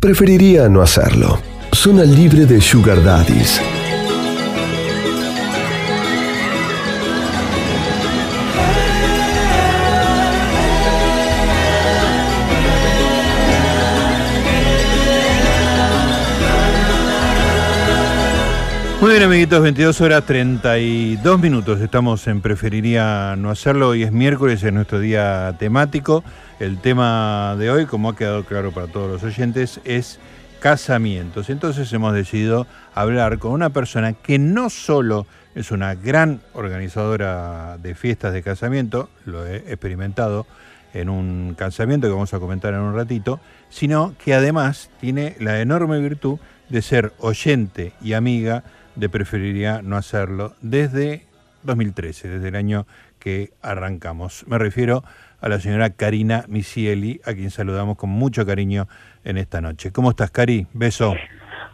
preferiría no hacerlo. Zona libre de Sugar Daddies. Bien, amiguitos, 22 horas 32 minutos. Estamos en Preferiría no hacerlo. Hoy es miércoles, es nuestro día temático. El tema de hoy, como ha quedado claro para todos los oyentes, es casamientos. Entonces hemos decidido hablar con una persona que no solo es una gran organizadora de fiestas de casamiento, lo he experimentado en un casamiento que vamos a comentar en un ratito, sino que además tiene la enorme virtud de ser oyente y amiga de preferiría no hacerlo desde 2013, desde el año que arrancamos. Me refiero a la señora Karina Misieli, a quien saludamos con mucho cariño en esta noche. ¿Cómo estás, Cari? Beso.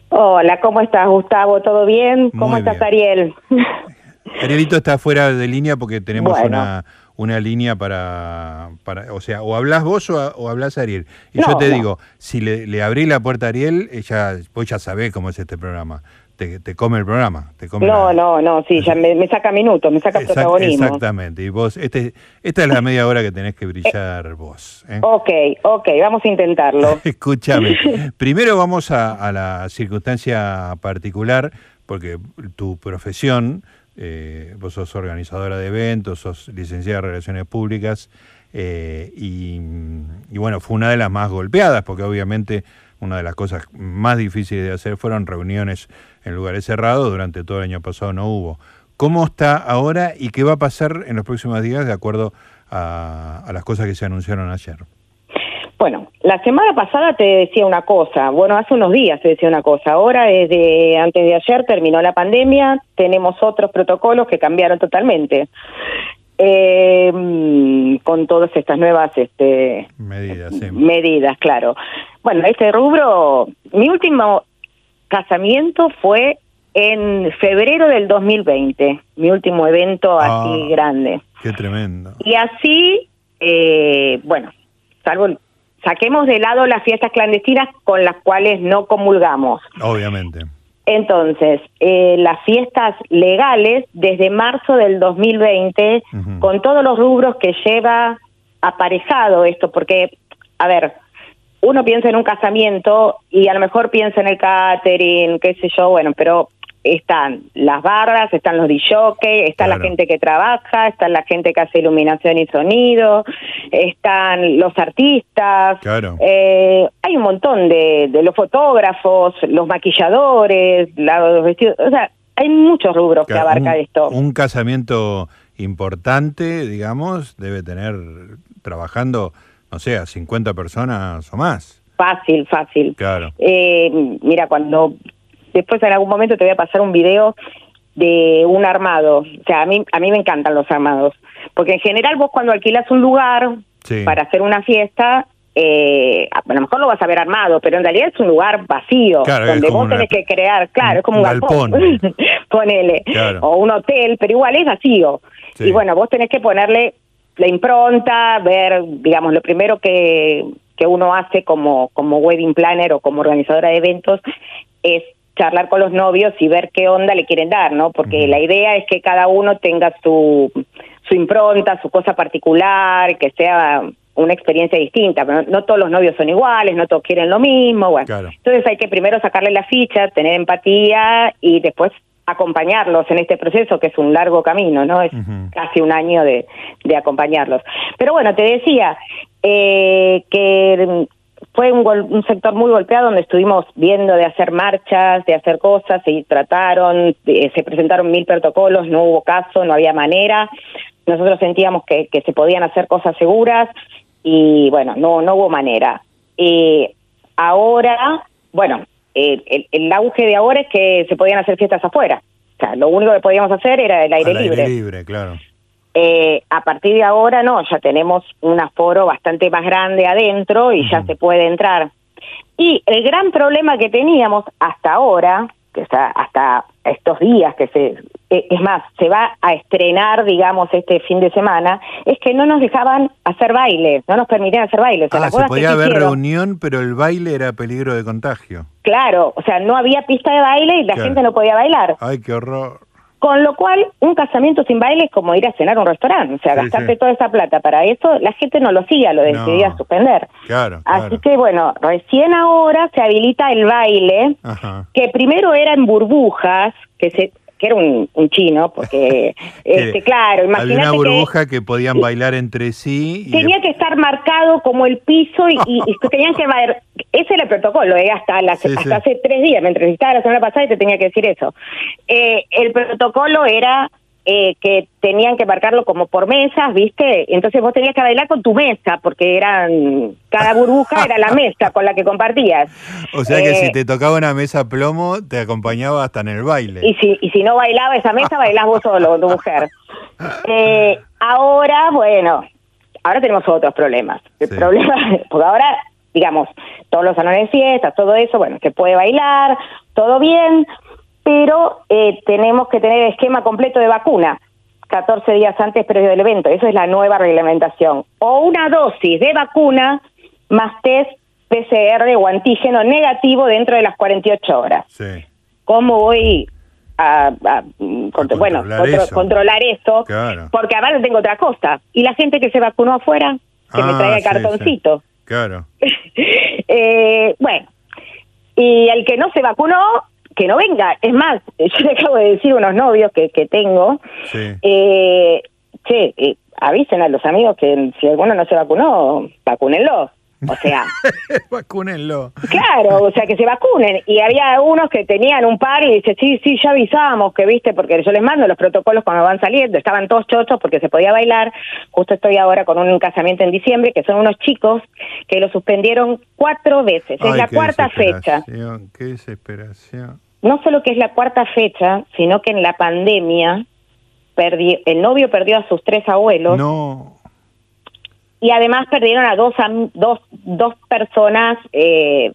Hola, ¿cómo estás, Gustavo? ¿Todo bien? ¿Cómo estás, Ariel? Arielito está fuera de línea porque tenemos una, una línea para, para, o sea, o hablas vos o, hablas Ariel. Y yo te digo, si le, le, abrí la puerta a Ariel, ella, vos ya sabés cómo es este programa te, come el programa. Te come no, no, no, sí, ya me, saca minutos, me saca protagonismo. Exactamente, y vos, este, esta es la media hora que tenés que brillar vos. ¿eh? Ok, ok, vamos a intentarlo. Escúchame, primero vamos a, la circunstancia particular, porque tu profesión, eh, vos sos organizadora de eventos, sos licenciada en Relaciones Públicas, eh, y, y bueno, fue una de las más golpeadas, porque obviamente una de las cosas más difíciles de hacer fueron reuniones en lugares cerrados, durante todo el año pasado no hubo. ¿Cómo está ahora y qué va a pasar en los próximos días de acuerdo a, las cosas que se anunciaron ayer? Bueno, la semana pasada te decía una cosa, bueno, hace unos días te decía una cosa, ahora desde antes de ayer terminó la pandemia, tenemos otros protocolos que cambiaron totalmente. Eh, con todas estas nuevas este, medidas, medidas, claro. Bueno, este rubro, mi último casamiento fue en febrero del 2020, mi último evento así ah, grande. Qué tremendo. Y así, eh, bueno, salvo saquemos de lado las fiestas clandestinas con las cuales no comulgamos. Obviamente. Entonces, eh, las fiestas legales desde marzo del 2020, con todos los rubros que lleva aparejado esto, porque, a ver, uno piensa en un casamiento y a lo mejor piensa en el catering, qué sé yo, bueno, pero están las barras, están los DJs, está la gente que trabaja, está la gente que hace iluminación y sonido, están los artistas, claro. eh, hay un montón de, de, los fotógrafos, los maquilladores, los vestidos, o sea, hay muchos rubros que abarca esto. Un casamiento importante, digamos, debe tener trabajando o sea, 50 personas o más. Fácil, fácil. Claro. Eh, mira, cuando después en algún momento te voy a pasar un video de un armado. O sea, a mí, a mí me encantan los armados. Porque en general vos cuando alquilas un lugar para hacer una fiesta, eh, a lo mejor lo vas a ver armado, pero en realidad es un lugar vacío, donde vos tenés que crear, claro, es como un, galpón, ponele, o un hotel, pero igual es vacío. Y bueno, vos tenés que ponerle la impronta, ver, digamos, lo primero que, que uno hace como, como wedding planner o como organizadora de eventos es charlar con los novios y ver qué onda le quieren dar, ¿no? Porque la idea es que cada uno tenga su, su impronta, su cosa particular, que sea una experiencia distinta, pero no, todos los novios son iguales, no todos quieren lo mismo, bueno. Entonces hay que primero sacarle la ficha, tener empatía y después acompañarlos en este proceso, que es un largo camino, ¿no? Es casi un año de, de, acompañarlos. Pero bueno, te decía eh, que fue un, un, sector muy golpeado donde estuvimos viendo de hacer marchas, de hacer cosas, y trataron, se presentaron mil protocolos, no hubo caso, no había manera. Nosotros sentíamos que, que se podían hacer cosas seguras y bueno, no, no hubo manera. Eh, ahora, bueno, el, el, auge de ahora es que se podían hacer fiestas afuera. O sea, lo único que podíamos hacer era el aire libre. Aire libre, claro. Eh, a partir de ahora no, ya tenemos un aforo bastante más grande adentro y ya se puede entrar. Y el gran problema que teníamos hasta ahora, que hasta estos días que se eh, es más, se va a estrenar, digamos, este fin de semana, es que no nos dejaban hacer baile, no nos permitían hacer baile. ah, se podía haber reunión, pero el baile era peligro de contagio. Claro, o sea, no había pista de baile y la gente no podía bailar. Ay, qué horror. Con lo cual, un casamiento sin baile es como ir a cenar a un restaurante. O sea, gastarte toda esa plata para eso, la gente no lo hacía, lo decidía suspender. Claro, Así que, bueno, recién ahora se habilita el baile, que primero era en burbujas, que se que era un, chino, porque, este, claro, imagínate Había una burbuja que, podían bailar entre sí. tenía que estar marcado como el piso y, tenían que bailar. Ese era el protocolo, eh, hasta, hasta hace tres días, me entrevistaba la semana pasada y te tenía que decir eso. Eh, el protocolo era eh, que tenían que marcarlo como por mesas, ¿viste? Entonces vos tenías que bailar con tu mesa, porque eran cada burbuja era la mesa con la que compartías. O sea que si eh, te tocaba una mesa plomo, te acompañaba hasta en el baile. Y si, y si no bailaba esa mesa, bailás vos solo con tu mujer. Eh, ahora, bueno, ahora tenemos otros problemas. El problema, porque ahora, digamos, todos los salones de fiestas, todo eso, bueno, se puede bailar, todo bien, pero eh, tenemos que tener el esquema completo de vacuna. 14 días antes previo del evento, eso es la nueva reglamentación. O una dosis de vacuna más test PCR o antígeno negativo dentro de las 48 horas. Sí. ¿Cómo voy a, bueno, controlar eso? Porque aparte tengo otra cosa. ¿Y la gente que se vacunó afuera? Que me ah, traiga el cartoncito. Claro. eh, bueno, y el que no se vacunó, que no venga. Es más, yo le acabo de decir a unos novios que, que tengo, eh, che, eh, avisen a los amigos que si alguno no se vacunó, vacúnenlo. O sea, vacúnenlo. Claro, o sea, que se vacunen. Y había unos que tenían un par y dice, sí, sí, ya avisamos, que viste, porque yo les mando los protocolos cuando van saliendo. Estaban todos chochos porque se podía bailar. Justo estoy ahora con un casamiento en diciembre, que son unos chicos que lo suspendieron cuatro veces. es la cuarta fecha. Qué desesperación no solo que es la cuarta fecha, sino que en la pandemia perdió, el novio perdió a sus tres abuelos. No. Y además perdieron a dos, dos, dos personas eh,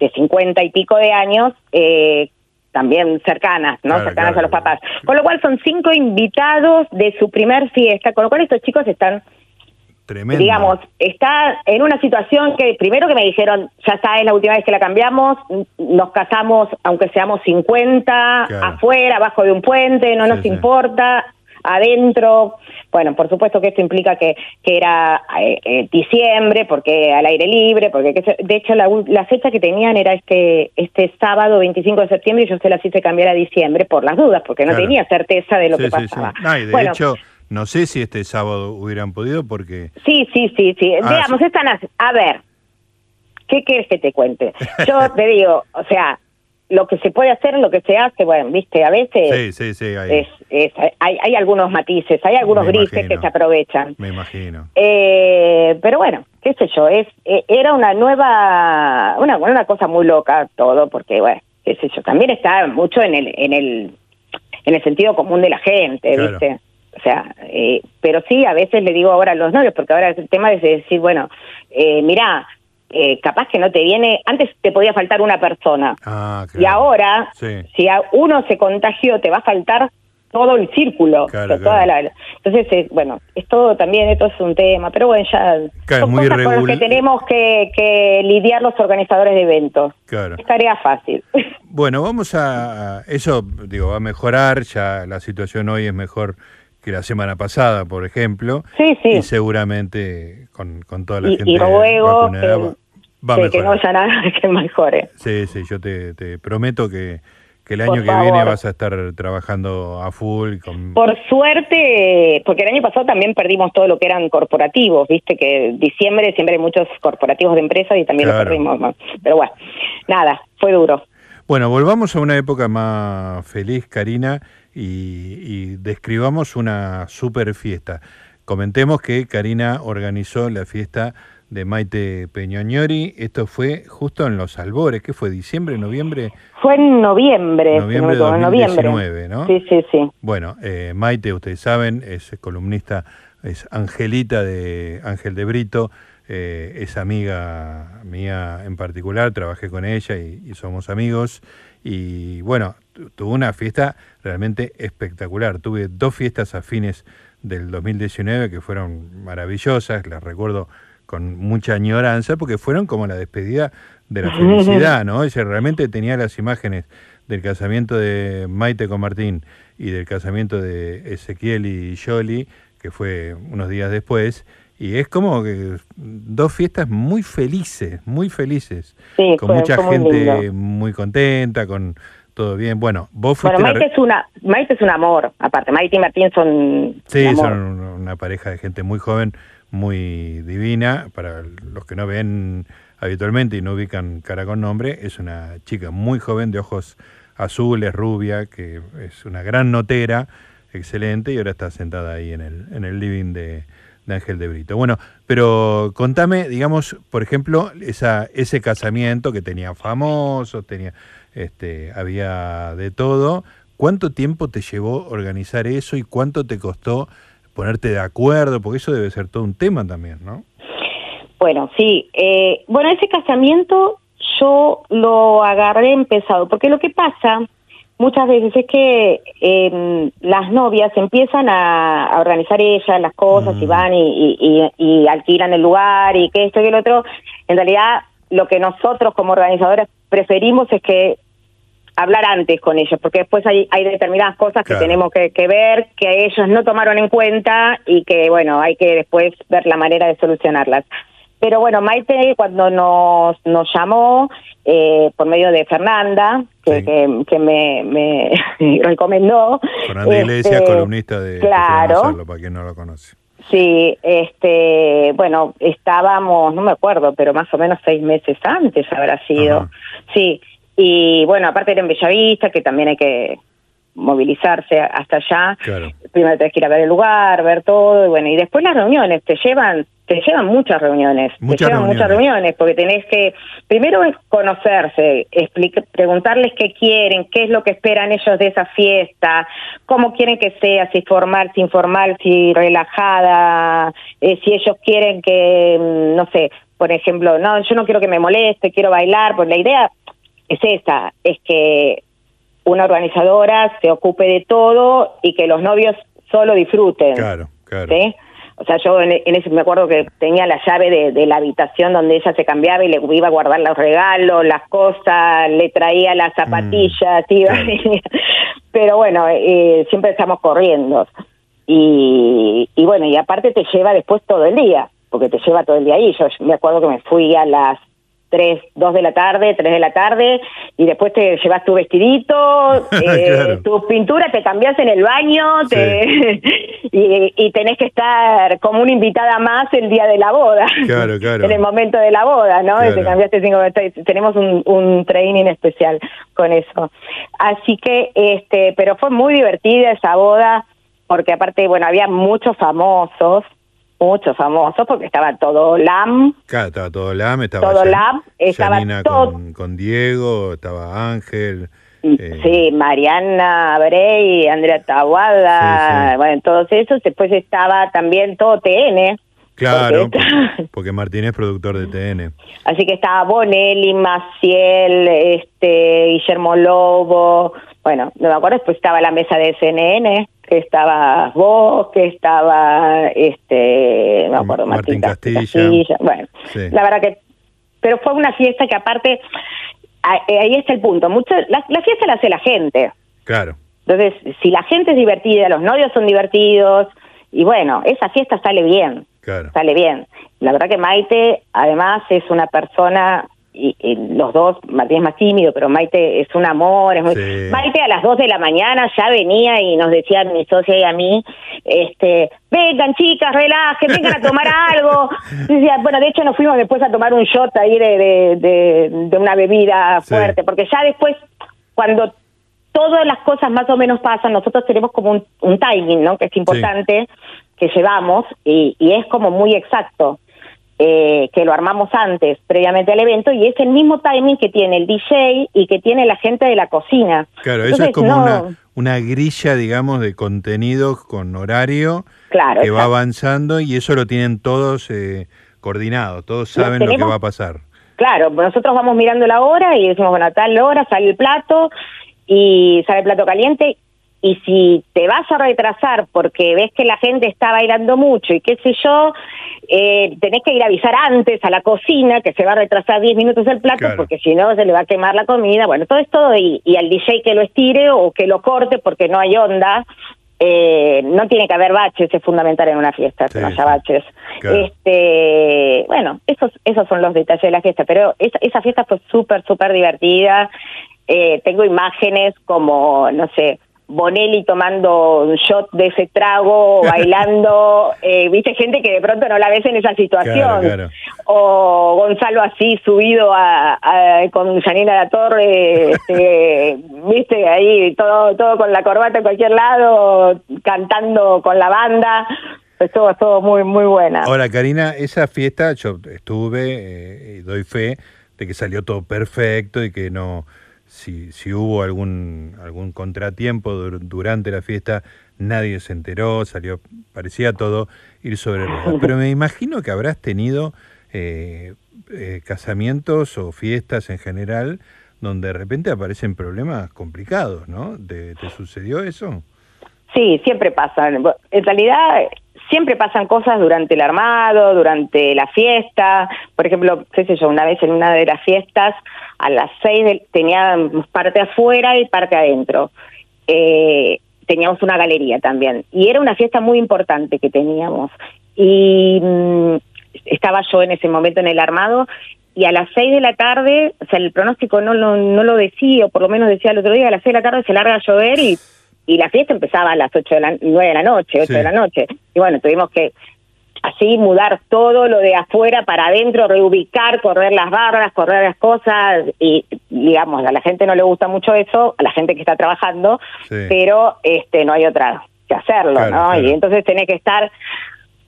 de cincuenta y pico de años, eh, también cercanas, ¿no? cercanas a los papás. Con lo cual son cinco invitados de su primer fiesta, con lo cual estos chicos están Tremendo. Digamos, está en una situación que primero que me dijeron, ya está, es la última vez que la cambiamos, nos casamos aunque seamos 50, afuera, abajo de un puente, no nos importa, adentro. Bueno, por supuesto que esto implica que, que era eh, eh, diciembre, porque al aire libre, porque de hecho la, la, fecha que tenían era este este sábado 25 de septiembre y yo se las hice cambiar a diciembre por las dudas, porque no tenía certeza de lo que pasaba. de hecho no sé si este sábado hubieran podido porque... Sí, sí, sí, sí. Ah, Digamos, están A ver, ¿qué quieres que te cuente? Yo te digo, o sea, lo que se puede hacer, lo que se hace, bueno, viste, a veces... Sí, sí, sí. Hay, hay, hay, algunos matices, hay algunos grises que se aprovechan. Me imagino. Eh, pero bueno, qué sé yo, es eh, era una nueva, una, una cosa muy loca todo, porque bueno, qué sé yo, también está mucho en el, en el, en el sentido común de la gente, ¿viste? O sea, eh, pero sí, a veces le digo ahora a los novios, porque ahora el tema es de decir, bueno, eh, mira, eh, capaz que no te viene, antes te podía faltar una persona, ah, y ahora, si a uno se contagió, te va a faltar todo el círculo. entonces, bueno, es todo también, esto es un tema, pero bueno, ya son cosas con las que tenemos que, lidiar los organizadores de eventos. Claro. Es tarea fácil. Bueno, vamos a, eso, digo, va a mejorar, ya la situación hoy es mejor que la semana pasada, por ejemplo. Sí, sí. Y seguramente con, con toda la gente y luego que, que, no haya nada que mejore. Sí, sí, yo te, te prometo que, que el año que viene vas a estar trabajando a full. Con... Por suerte, porque el año pasado también perdimos todo lo que eran corporativos, viste que diciembre siempre hay muchos corporativos de empresas y también lo perdimos. Pero bueno, nada, fue duro. Bueno, volvamos a una época más feliz, Karina, y, describamos una super fiesta. Comentemos que Karina organizó la fiesta de Maite Peñoñori. Esto fue justo en los albores. ¿Qué fue? ¿Diciembre, noviembre? Fue en noviembre. Noviembre de 2019, ¿no? Sí, sí, sí. Bueno, eh, Maite, ustedes saben, es columnista, es Angelita de Ángel de Brito. Eh, es amiga mía en particular, trabajé con ella y somos amigos. Y bueno, tuvo una fiesta realmente espectacular. Tuve dos fiestas afines del 2019 que fueron maravillosas, las recuerdo con mucha añoranza porque fueron como la despedida de la felicidad, ¿no? Ella realmente tenía las imágenes del casamiento de Maite con Martín y del casamiento de Ezequiel y Jolie, que fue unos días después, y es como que dos fiestas muy felices, muy felices, con mucha gente muy contenta, con todo bien. Bueno, vos fuiste bueno, Maite, es una, Maite es un amor, aparte, Maite y Martín son Sí, son una pareja de gente muy joven, muy divina, para los que no ven habitualmente y no ubican cara con nombre, es una chica muy joven de ojos azules, rubia, que es una gran notera, excelente, y ahora está sentada ahí en el, en el living de, Ángel de Brito. Bueno, pero contame, digamos, por ejemplo, esa, ese casamiento que tenía famosos, tenía, este, había de todo. ¿Cuánto tiempo te llevó organizar eso y cuánto te costó ponerte de acuerdo? Porque eso debe ser todo un tema también, ¿no? Bueno, sí. Eh, bueno, ese casamiento yo lo agarré empezado, porque lo que pasa muchas veces es que em, las novias empiezan a, organizar ellas las cosas y mm. van y, alquilan el lugar y que esto y el otro. En realidad, lo que nosotros como organizadores preferimos es que hablar antes con ellos, porque después hay, hay determinadas cosas que tenemos que, que, ver, que ellos no tomaron en cuenta y que, bueno, hay que después ver la manera de solucionarlas. Pero bueno, Maite cuando nos, nos llamó eh, por medio de Fernanda, que, que, me, me recomendó. Fernanda Iglesias, este, columnista de Claro. para quien no lo conoce. Sí, este, bueno, estábamos, no me acuerdo, pero más o menos seis meses antes habrá sido. Sí, y bueno, aparte era en Bellavista, que también hay que movilizarse hasta allá. Primero tenés que ir a ver el lugar, ver todo, y bueno, y después las reuniones, te llevan, te llevan muchas reuniones, muchas te llevan muchas reuniones, porque tenés que, primero es conocerse, preguntarles qué quieren, qué es lo que esperan ellos de esa fiesta, cómo quieren que sea, si formal, si informal, si relajada, eh, si ellos quieren que, mm, no sé, por ejemplo, no, yo no quiero que me moleste, quiero bailar, pues la idea es esa, es que una organizadora se ocupe de todo y que los novios solo disfruten. Claro, claro. ¿sí? O sea, yo en, ese me acuerdo que tenía la llave de, la habitación donde ella se cambiaba y le iba a guardar los regalos, las cosas, le traía las mm, zapatillas, iba, pero bueno, eh, siempre estamos corriendo. Y, y bueno, y aparte te lleva después todo el día, porque te lleva todo el día ahí. Yo me acuerdo que me fui a las 3, 2 de la tarde, 3 de la tarde, y después te llevas tu vestidito, eh, tus pinturas, te cambias en el baño, te, y, tenés que estar como una invitada más el día de la boda. Claro, claro. en el momento de la boda, ¿no? Te cambiaste cinco, tenemos un, un training especial con eso. Así que, este, pero fue muy divertida esa boda, porque aparte, bueno, había muchos famosos, muchos famosos porque estaba todo LAM. Claro, estaba todo LAM, estaba todo LAM, estaba todo... con, con, Diego, estaba Ángel. Mm, eh, sí, Mariana Brey, Andrea Tahuada, bueno, todos esos. Después estaba también todo TN. Claro, porque, Martín es productor de TN. Así que estaba Bonelli, Maciel, este, Guillermo Lobo, bueno, no me acuerdo, después estaba la mesa de CNN que estaba vos, que estaba, este, me acuerdo, Martín, Castilla. Bueno, la verdad que, pero fue una fiesta que aparte, eh, ahí está el punto, mucho, la, fiesta la hace la gente. Claro. Entonces, si la gente es divertida, los novios son divertidos, y bueno, esa fiesta sale bien. Claro. Sale bien. La verdad que Maite, además, es una persona y, los dos, Martín es más tímido, pero Maite es un amor. Es muy... Maite a las dos de la mañana ya venía y nos decía a mi socia y a mí, este, vengan chicas, relajen, vengan a tomar algo. bueno, de hecho nos fuimos después a tomar un shot ahí de, de, de, una bebida fuerte, porque ya después, cuando todas las cosas más o menos pasan, nosotros tenemos como un, un timing, ¿no? Que es importante, que llevamos, y, y es como muy exacto. Eh, que lo armamos antes, previamente al evento, y es el mismo timing que tiene el DJ y que tiene la gente de la cocina. Claro, eso es como una, grilla, digamos, de contenidos con horario que va avanzando y eso lo tienen todos eh, coordinado, todos saben lo que va a pasar. Claro, nosotros vamos mirando la hora y decimos, bueno, a tal hora sale el plato y sale el plato caliente y si te vas a retrasar porque ves que la gente está bailando mucho y qué sé yo, eh, tenés que ir a avisar antes a la cocina que se va a retrasar 10 minutos el plato porque si no se le va a quemar la comida. Bueno, todo esto y, y al DJ que lo estire o que lo corte porque no hay onda. Eh, no tiene que haber baches, es fundamental en una fiesta que no haya baches. Este, bueno, esos, esos son los detalles de la fiesta, pero esa, esa fiesta fue súper, súper divertida. Eh, tengo imágenes como, no sé, Bonelli tomando un shot de ese trago, bailando, eh, viste gente que de pronto no la ves en esa situación, o Gonzalo así subido a, con Janina La Torre, este, viste ahí todo todo con la corbata en cualquier lado, cantando con la banda, estuvo todo muy muy buena. Ahora Karina, esa fiesta yo estuve eh, y doy fe de que salió todo perfecto y que no si, si hubo algún, algún contratiempo durante la fiesta, nadie se enteró, salió, parecía todo ir sobre ruedas. Pero me imagino que habrás tenido eh, eh, casamientos o fiestas en general donde de repente aparecen problemas complicados, ¿no? ¿Te, ¿Te, sucedió eso? Sí, siempre pasan. En realidad, siempre pasan cosas durante el armado, durante la fiesta. Por ejemplo, qué sé yo, una vez en una de las fiestas, a las seis teníamos parte afuera y parte adentro. Eh, teníamos una galería también. Y era una fiesta muy importante que teníamos. Y mm, estaba yo en ese momento en el armado y a las seis de la tarde, o sea, el pronóstico no, no, no lo decía, o por lo menos decía el otro día, a las seis de la tarde se larga a llover y y la fiesta empezaba a las ocho de la nueve de la noche, ocho de la noche. Y bueno, tuvimos que así mudar todo lo de afuera para adentro, reubicar, correr las barras, correr las cosas y digamos, a la gente no le gusta mucho eso, a la gente que está trabajando, pero este no hay otra que hacerlo, ¿no? Y entonces tenés que estar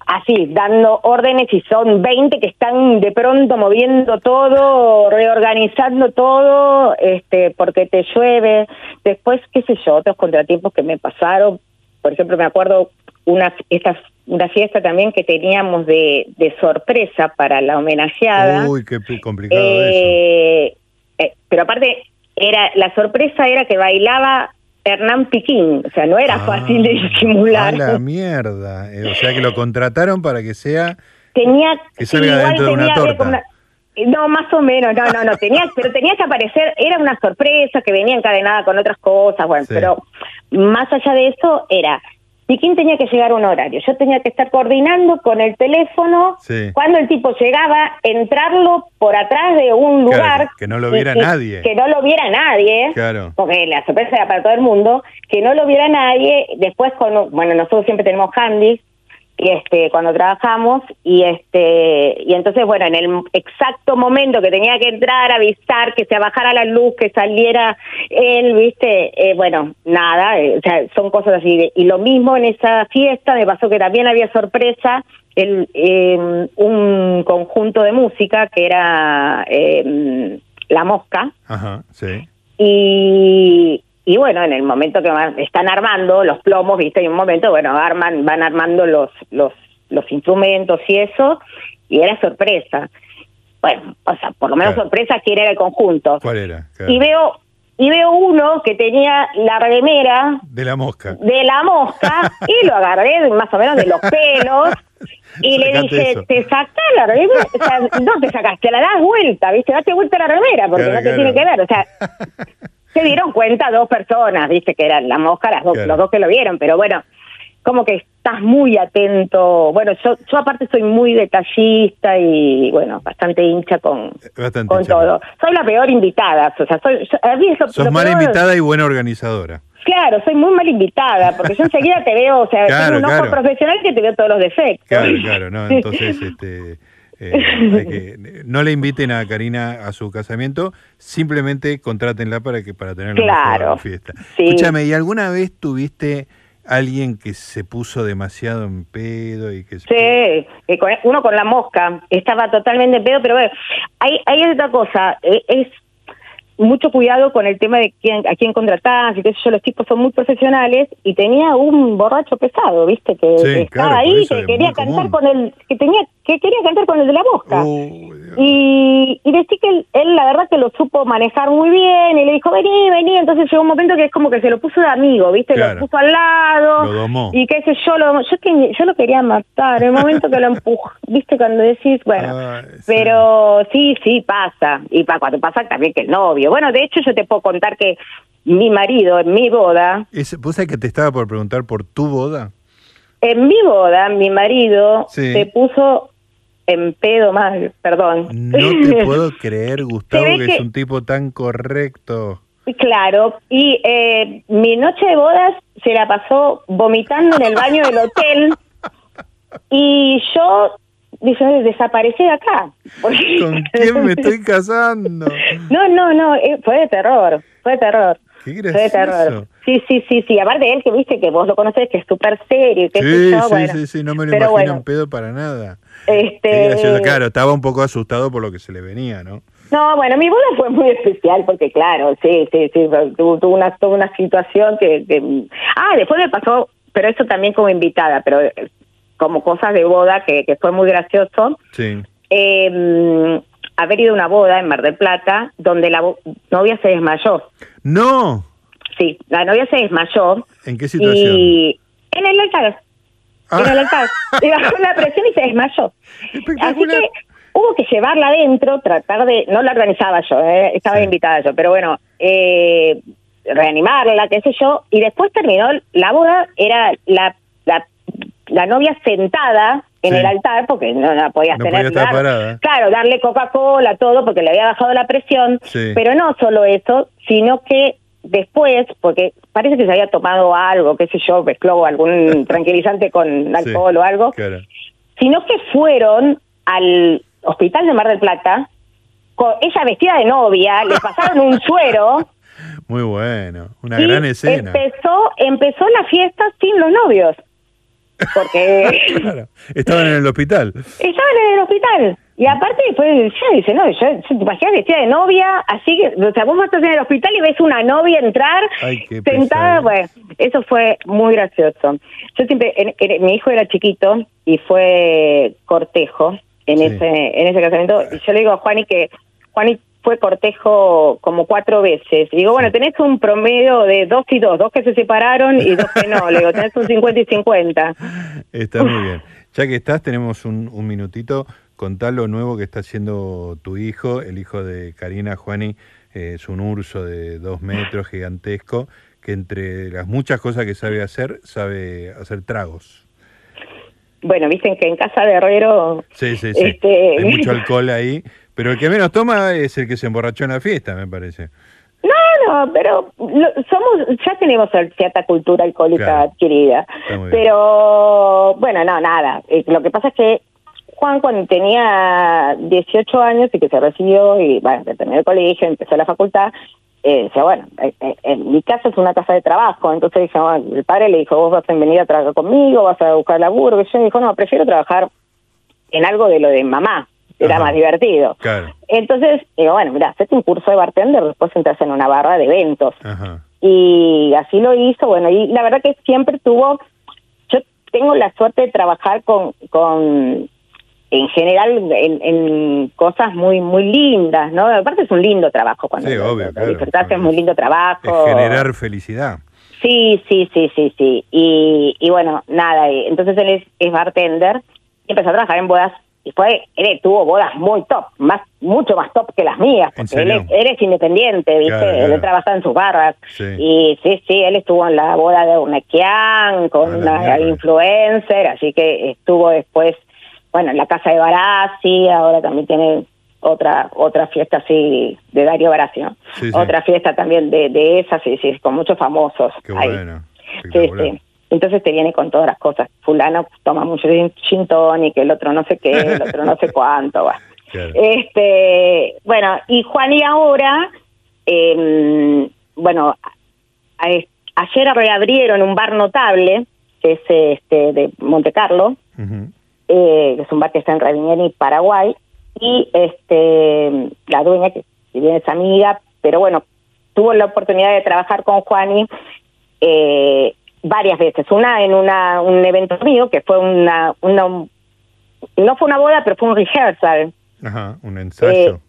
así, dando órdenes y son 20 que están de pronto moviendo todo, reorganizando todo, este, porque te llueve. Después, qué sé yo, otros contratiempos que me pasaron. Por ejemplo, me acuerdo una, esta, una fiesta también que teníamos de, de sorpresa para la homenajeada. Uy, qué complicado eh, eso. Eh, pero aparte, era la sorpresa era que bailaba Hernán Piquín, o sea, no era ah, fácil de disimular. A la mierda, eh, o sea que lo contrataron para que sea tenía que salga dentro de una torta. no, más o menos, no, no, no, tenía, pero tenía que aparecer, era una sorpresa que venía encadenada con otras cosas, bueno, pero más allá de eso era ¿Y quién tenía que llegar a un horario? Yo tenía que estar coordinando con el teléfono cuando el tipo llegaba, entrarlo por atrás de un lugar. que no lo viera nadie. Que no lo viera nadie. Claro. Porque la sorpresa era para todo el mundo. Que no lo viera nadie. Después, con, bueno, nosotros siempre tenemos handys y este cuando trabajamos y este y entonces bueno en el exacto momento que tenía que entrar avisar que se bajara la luz que saliera él viste eh, bueno nada eh, o sea son cosas así y lo mismo en esa fiesta me pasó que también había sorpresa el, em, un conjunto de música que era em, la mosca Ajá, sí. y y bueno, en el momento que están armando los plomos, viste, hay un momento, bueno, arman, van armando los, los, los instrumentos y eso, y era sorpresa. Bueno, o sea, por lo menos sorpresa quién era el conjunto. ¿Cuál era? Y veo y veo uno que tenía la remera de la mosca de la mosca y lo agarré más o menos de los pelos y le dije te sacaste la remera o sea no te sacaste la das vuelta viste date vuelta la remera porque no te tiene que ver o sea se dieron cuenta dos personas, viste, que eran la mosca, las dos, los dos que lo vieron, pero bueno, como que estás muy atento. Bueno, yo, yo aparte soy muy detallista y, bueno, bastante hincha con, con todo. Soy la peor invitada, o sea, soy... Sos mala invitada y buena organizadora. Claro, soy muy mal invitada, porque yo enseguida te veo, o sea, tengo un ojo profesional que te veo todos los defectos. Claro, claro, no, entonces, este... Eh, no le inviten a Karina a su casamiento, simplemente contrátenla para que para tener claro, fiesta. Escúchame, ¿y alguna vez tuviste alguien que se puso demasiado en pedo y que sí uno con la mosca estaba totalmente en pedo pero bueno, hay hay otra cosa eh, es mucho cuidado con el tema de quién, a quién contratás y qué sé yo, los tipos son muy profesionales y tenía un borracho pesado, ¿viste? Que, estaba ahí, que quería cantar con el, que tenía que quería cantar con el de la mosca. Y, y decía que él, la verdad que lo supo manejar muy bien y le dijo, vení, vení. Entonces llegó un momento que es como que se lo puso de amigo, ¿viste? Lo puso al lado. Lo domó. Y qué sé yo, lo Yo, que, yo lo quería matar. En el momento que lo empujó, ¿viste? Cuando decís, bueno. Pero sí, sí, pasa. Y pa, cuando pasa también que el novio. Bueno, de hecho yo te puedo contar que mi marido en mi boda... Es, ¿Vos sabés que te estaba por preguntar por tu boda? En mi boda, mi marido se puso en pedo mal, perdón. No te puedo creer, Gustavo, que, es un tipo tan correcto. Claro, y eh, mi noche de bodas se la pasó vomitando en el baño del hotel y yo dije, desaparecí de acá. ¿Con quién me estoy casando? No, no, no, eh, fue de terror, fue de terror. Qué terror. Sí, sí, sí, sí. Aparte de él, que viste que vos lo conocés, que es súper serio. Que sí, sí, sí, sí, no me lo imagino un pedo para nada. Este... Claro, estaba un poco asustado por lo que se le venía, ¿no? No, bueno, mi boda fue muy especial porque, claro, sí, sí, sí, tuvo, una, tuvo una situación que, Ah, después me pasó, pero eso también como invitada, pero eh, como cosas de boda que, que fue muy gracioso. Sí. Eh, haber ido a una boda en Mar del Plata donde la novia se desmayó. ¡No! Sí, la novia se desmayó. ¿En qué situación? Y en el altar. En el ah. altar. Y bajó la presión y se desmayó. Así que hubo que llevarla adentro, tratar de... No la organizaba yo, ¿eh? estaba invitada yo, pero bueno, eh, reanimarla, qué sé yo. Y después terminó la boda, era la, la, la novia sentada en el altar porque no la podías tener claro darle Coca-Cola todo porque le había bajado la presión. Pero no solo eso sino que después porque parece que se había tomado algo qué sé yo mezcló algún tranquilizante con alcohol o algo sino que fueron al hospital de Mar del Plata con ella vestida de novia le pasaron un suero. Muy bueno una gran escena. empezó empezó la fiesta sin los novios porque claro, estaban en el hospital. Estaban en el hospital. Y aparte, pues ya dice, no, yo, te imaginas vestida de novia, así que, o sea, vos estás en el hospital y ves una novia entrar sentada, bueno, eso fue muy gracioso. Yo siempre, mi hijo era chiquito y fue cortejo en ese en ese casamiento, y yo le digo a Juani que, Juani, fue cortejo como cuatro veces. Y digo, bueno, tenés un promedio de dos y dos, dos que se separaron y dos que no. Le digo, tenés un 50 y 50. Está muy bien. Ya que estás, tenemos un, un minutito. Contá lo nuevo que está haciendo tu hijo, el hijo de Karina Juani. Eh, es un urso de dos metros, gigantesco, que entre las muchas cosas que sabe hacer, sabe hacer tragos. Bueno, dicen que en casa de Herrero... Sí, sí, sí. Este, Hay mucho alcohol ahí. Pero el que menos toma es el que se emborrachó en la fiesta, me parece. No, no, pero somos, ya tenemos cierta cultura alcohólica adquirida. Pero bueno, no, nada. Eh, lo que pasa es que Juan cuando tenía 18 años y que se recibió y bueno, terminó el colegio, empezó la facultad, eh, decía, bueno, eh, en mi casa es una casa de trabajo, entonces dije, el padre le dijo, vos vas a venir a trabajar conmigo, vas a buscar laburo, que yo dijo, no, prefiero trabajar en algo de lo de mamá, era más divertido. Entonces, digo, bueno, mira, hacete un curso de bartender, después entras en una barra de eventos. Y así lo hizo, bueno, y la verdad que siempre tuvo, yo tengo la suerte de trabajar con, con en general, en, cosas muy muy lindas, ¿no? Aparte es un lindo trabajo cuando sí, obvio, es muy lindo trabajo. generar felicidad. Sí, sí, sí, sí, sí. Y, y bueno, nada, entonces él es, es bartender y empezó a trabajar en bodas y fue, él tuvo bodas muy top, más mucho más top que las mías, porque él es, independiente, ¿viste? Él trabaja en sus barras. Y sí, sí, él estuvo en la boda de Unequian con una influencer, así que estuvo después, bueno, en la casa de Barassi, ahora también tiene otra otra fiesta así de Dario Barassi, ¿no? Otra fiesta también de, de esas, sí, sí, con muchos famosos. Qué bueno. Sí, sí. Entonces te viene con todas las cosas. Fulano toma mucho gin tonic, el otro no sé qué, el otro no sé cuánto. Este, bueno, y Juan y ahora, eh, bueno, ayer reabrieron un bar notable, que es este de Monte Carlo, eh, que es un bar que está en Ravinieri, Paraguay, y este la dueña, que si bien es amiga, pero bueno, tuvo la oportunidad de trabajar con Juani eh, varias veces. Una en una, un evento mío, que fue una, una no fue una boda, pero fue un rehearsal. Ajá, un ensayo.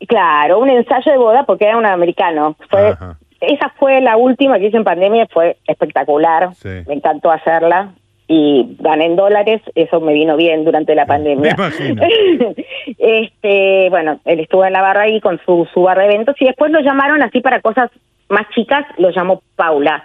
Eh, claro, un ensayo de boda porque era un americano. Fue, esa fue la última que hice en pandemia, fue espectacular. Me encantó hacerla y gané en dólares, eso me vino bien durante la pandemia. este, bueno, él estuvo en la barra ahí con su, su barra de eventos y después lo llamaron así para cosas más chicas, lo llamó Paula,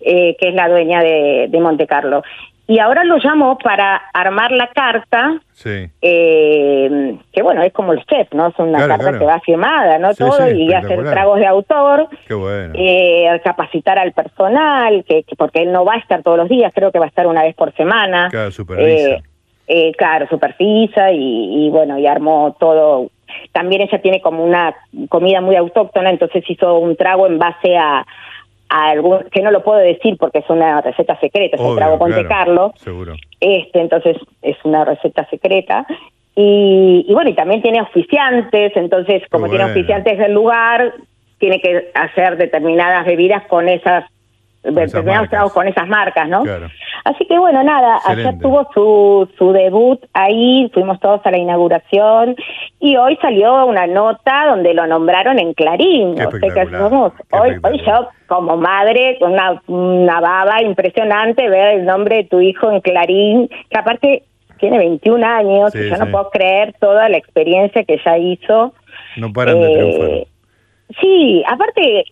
eh, que es la dueña de, de Monte Carlo y ahora lo llamo para armar la carta, sí. eh, que bueno, es como el chef, ¿no? Es una carta que va firmada, ¿no? Todo, y hacer tragos de autor, Qué bueno. eh, capacitar al personal, que, porque él no va a estar todos los días, creo que va a estar una vez por semana. Claro, supervisa. Eh, eh, claro, supervisa y, y bueno, y armó todo. También ella tiene como una comida muy autóctona, entonces hizo un trago en base a algún, que no lo puedo decir porque es una receta secreta, se trago con Carlo. Seguro. Este, entonces es una receta secreta. Y, bueno, y también tiene oficiantes, entonces como tiene oficiantes del lugar, tiene que hacer determinadas bebidas con esas determinados con esas marcas, ¿no? Así que bueno, nada, ayer tuvo su, su debut ahí, fuimos todos a la inauguración y hoy salió una nota donde lo nombraron en Clarín. O sea que somos, hoy, hoy yo como madre, con una, una baba impresionante ver el nombre de tu hijo en Clarín, que aparte tiene 21 años y yo no puedo creer toda la experiencia que ya hizo. No paran de triunfar. Eh, sí, aparte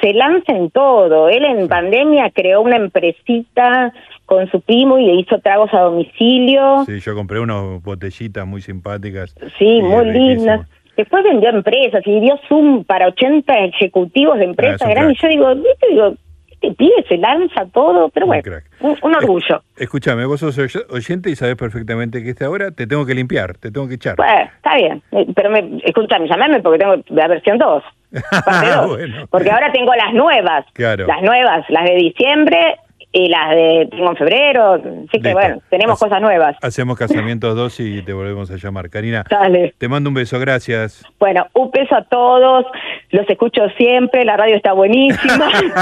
se lanza en todo. Él en pandemia creó una empresita con su primo y le hizo tragos a domicilio. Sí, yo compré unas botellitas muy simpáticas. Sí, muy lindas. Después vendió empresas y dio Zoom para 80 ejecutivos de ah, empresas grandes. Y yo digo, ¿viste? Digo, este pibe se lanza todo, pero bueno, un, orgullo. escúchame, vos sos oyente y sabes perfectamente que esta ahora te tengo que limpiar, te tengo que echar. Bueno, está bien, eh, pero me, escúchame, llamame porque tengo la versión 2. Porque ahora tengo las nuevas, claro. las nuevas, las de diciembre y las de tengo en febrero, así que bueno, tenemos cosas nuevas. Hacemos casamientos dos y te volvemos a llamar. Karina, te mando un beso, gracias. Bueno, un beso a todos, los escucho siempre, la radio está buenísima.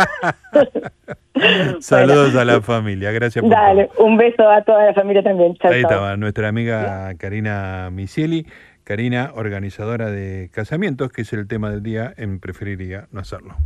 Saludos a la familia, gracias por Dale, un beso a toda la familia también. Ahí estaba nuestra amiga Karina Misieli. Karina, organizadora de casamientos, que es el tema del día en Preferiría no hacerlo.